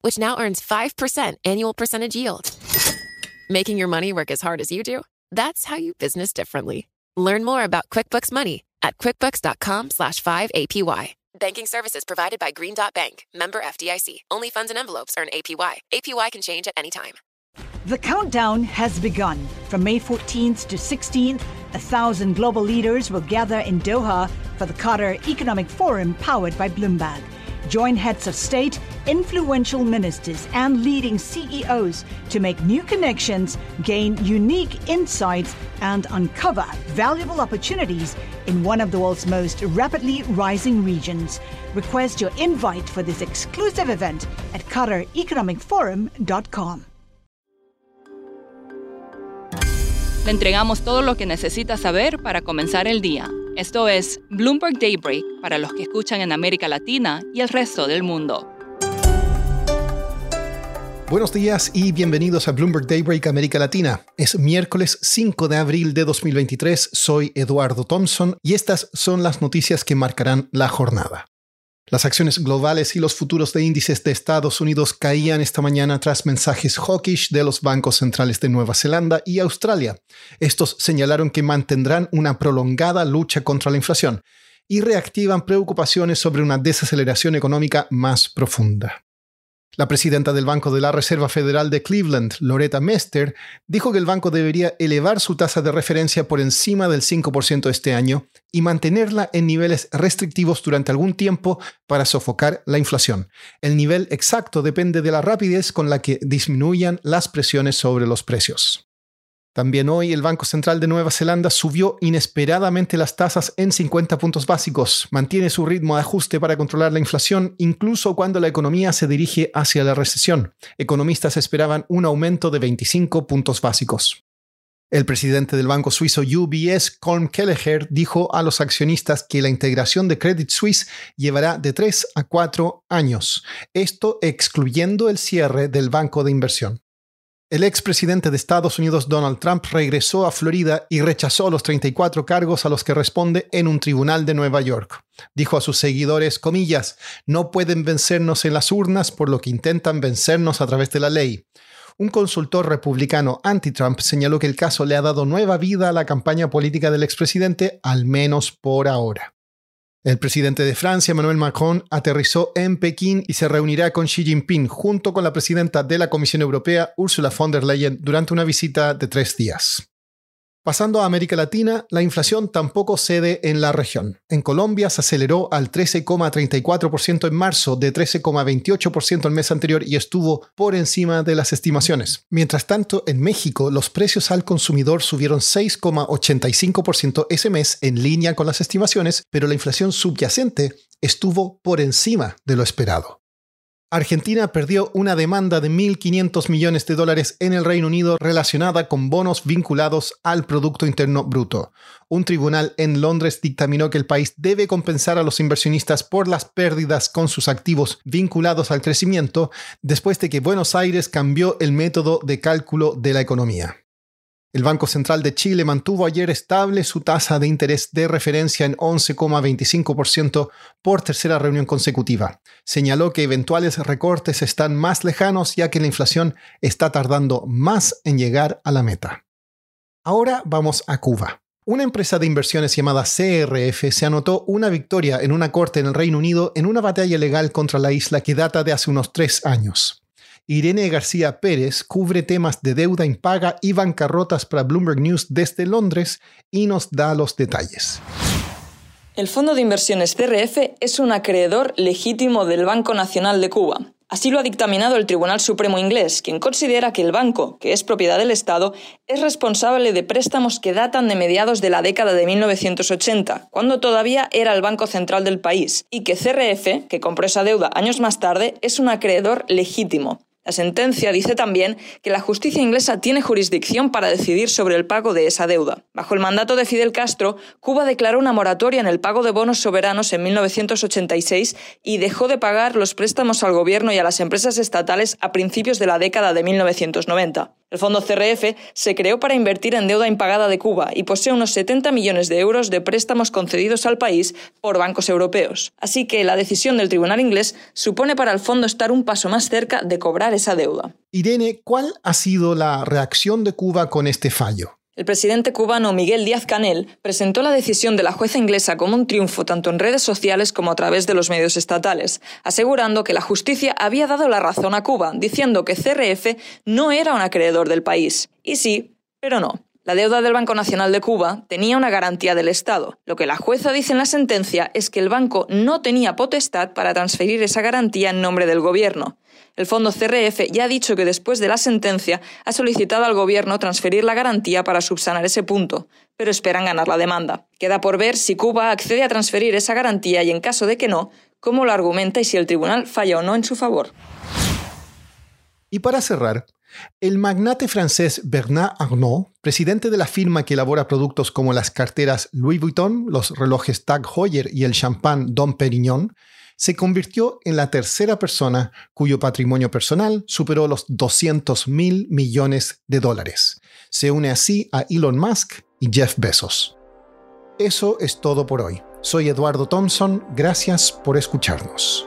which now earns 5% annual percentage yield. Making your money work as hard as you do? That's how you business differently. Learn more about QuickBooks Money at quickbooks.com slash 5APY. Banking services provided by Green Dot Bank, member FDIC. Only funds and envelopes earn APY. APY can change at any time. The countdown has begun. From May 14th to 16th, a thousand global leaders will gather in Doha for the Qatar Economic Forum powered by Bloomberg. Join heads of state, influential ministers, and leading CEOs to make new connections, gain unique insights, and uncover valuable opportunities in one of the world's most rapidly rising regions. Request your invite for this exclusive event at QatarEconomicForum.com. Le entregamos todo lo que necesita saber para comenzar el día. Esto es Bloomberg Daybreak para los que escuchan en América Latina y el resto del mundo. Buenos días y bienvenidos a Bloomberg Daybreak América Latina. Es miércoles 5 de abril de 2023, soy Eduardo Thompson y estas son las noticias que marcarán la jornada. Las acciones globales y los futuros de índices de Estados Unidos caían esta mañana tras mensajes hawkish de los bancos centrales de Nueva Zelanda y Australia. Estos señalaron que mantendrán una prolongada lucha contra la inflación y reactivan preocupaciones sobre una desaceleración económica más profunda. La presidenta del Banco de la Reserva Federal de Cleveland, Loretta Mester, dijo que el banco debería elevar su tasa de referencia por encima del 5% este año y mantenerla en niveles restrictivos durante algún tiempo para sofocar la inflación. El nivel exacto depende de la rapidez con la que disminuyan las presiones sobre los precios. También hoy el Banco Central de Nueva Zelanda subió inesperadamente las tasas en 50 puntos básicos. Mantiene su ritmo de ajuste para controlar la inflación incluso cuando la economía se dirige hacia la recesión. Economistas esperaban un aumento de 25 puntos básicos. El presidente del banco suizo UBS, Colm Kelleher, dijo a los accionistas que la integración de Credit Suisse llevará de 3 a 4 años, esto excluyendo el cierre del banco de inversión. El expresidente de Estados Unidos Donald Trump regresó a Florida y rechazó los 34 cargos a los que responde en un tribunal de Nueva York. Dijo a sus seguidores, comillas, no pueden vencernos en las urnas por lo que intentan vencernos a través de la ley. Un consultor republicano anti-Trump señaló que el caso le ha dado nueva vida a la campaña política del expresidente, al menos por ahora. El presidente de Francia, Emmanuel Macron, aterrizó en Pekín y se reunirá con Xi Jinping junto con la presidenta de la Comisión Europea, Ursula von der Leyen, durante una visita de tres días. Pasando a América Latina, la inflación tampoco cede en la región. En Colombia se aceleró al 13,34% en marzo, de 13,28% el mes anterior y estuvo por encima de las estimaciones. Mientras tanto, en México los precios al consumidor subieron 6,85% ese mes en línea con las estimaciones, pero la inflación subyacente estuvo por encima de lo esperado. Argentina perdió una demanda de 1.500 millones de dólares en el Reino Unido relacionada con bonos vinculados al Producto Interno Bruto. Un tribunal en Londres dictaminó que el país debe compensar a los inversionistas por las pérdidas con sus activos vinculados al crecimiento después de que Buenos Aires cambió el método de cálculo de la economía. El Banco Central de Chile mantuvo ayer estable su tasa de interés de referencia en 11,25% por tercera reunión consecutiva. Señaló que eventuales recortes están más lejanos ya que la inflación está tardando más en llegar a la meta. Ahora vamos a Cuba. Una empresa de inversiones llamada CRF se anotó una victoria en una corte en el Reino Unido en una batalla legal contra la isla que data de hace unos tres años. Irene García Pérez cubre temas de deuda impaga y bancarrotas para Bloomberg News desde Londres y nos da los detalles. El Fondo de Inversiones CRF es un acreedor legítimo del Banco Nacional de Cuba. Así lo ha dictaminado el Tribunal Supremo inglés, quien considera que el banco, que es propiedad del Estado, es responsable de préstamos que datan de mediados de la década de 1980, cuando todavía era el Banco Central del país, y que CRF, que compró esa deuda años más tarde, es un acreedor legítimo. La sentencia dice también que la justicia inglesa tiene jurisdicción para decidir sobre el pago de esa deuda. Bajo el mandato de Fidel Castro, Cuba declaró una moratoria en el pago de bonos soberanos en 1986 y dejó de pagar los préstamos al gobierno y a las empresas estatales a principios de la década de 1990. El fondo CRF se creó para invertir en deuda impagada de Cuba y posee unos 70 millones de euros de préstamos concedidos al país por bancos europeos. Así que la decisión del tribunal inglés supone para el fondo estar un paso más cerca de cobrar esa deuda. Irene, ¿cuál ha sido la reacción de Cuba con este fallo? El presidente cubano Miguel Díaz Canel presentó la decisión de la jueza inglesa como un triunfo tanto en redes sociales como a través de los medios estatales, asegurando que la justicia había dado la razón a Cuba, diciendo que CRF no era un acreedor del país. Y sí, pero no. La deuda del Banco Nacional de Cuba tenía una garantía del Estado. Lo que la jueza dice en la sentencia es que el banco no tenía potestad para transferir esa garantía en nombre del gobierno. El fondo CRF ya ha dicho que después de la sentencia ha solicitado al Gobierno transferir la garantía para subsanar ese punto, pero esperan ganar la demanda. Queda por ver si Cuba accede a transferir esa garantía y, en caso de que no, cómo lo argumenta y si el tribunal falla o no en su favor. Y para cerrar, el magnate francés Bernard Arnault, presidente de la firma que elabora productos como las carteras Louis Vuitton, los relojes Tag Heuer y el champán Dom Perignon, se convirtió en la tercera persona cuyo patrimonio personal superó los 200 mil millones de dólares. Se une así a Elon Musk y Jeff Bezos. Eso es todo por hoy. Soy Eduardo Thompson, gracias por escucharnos.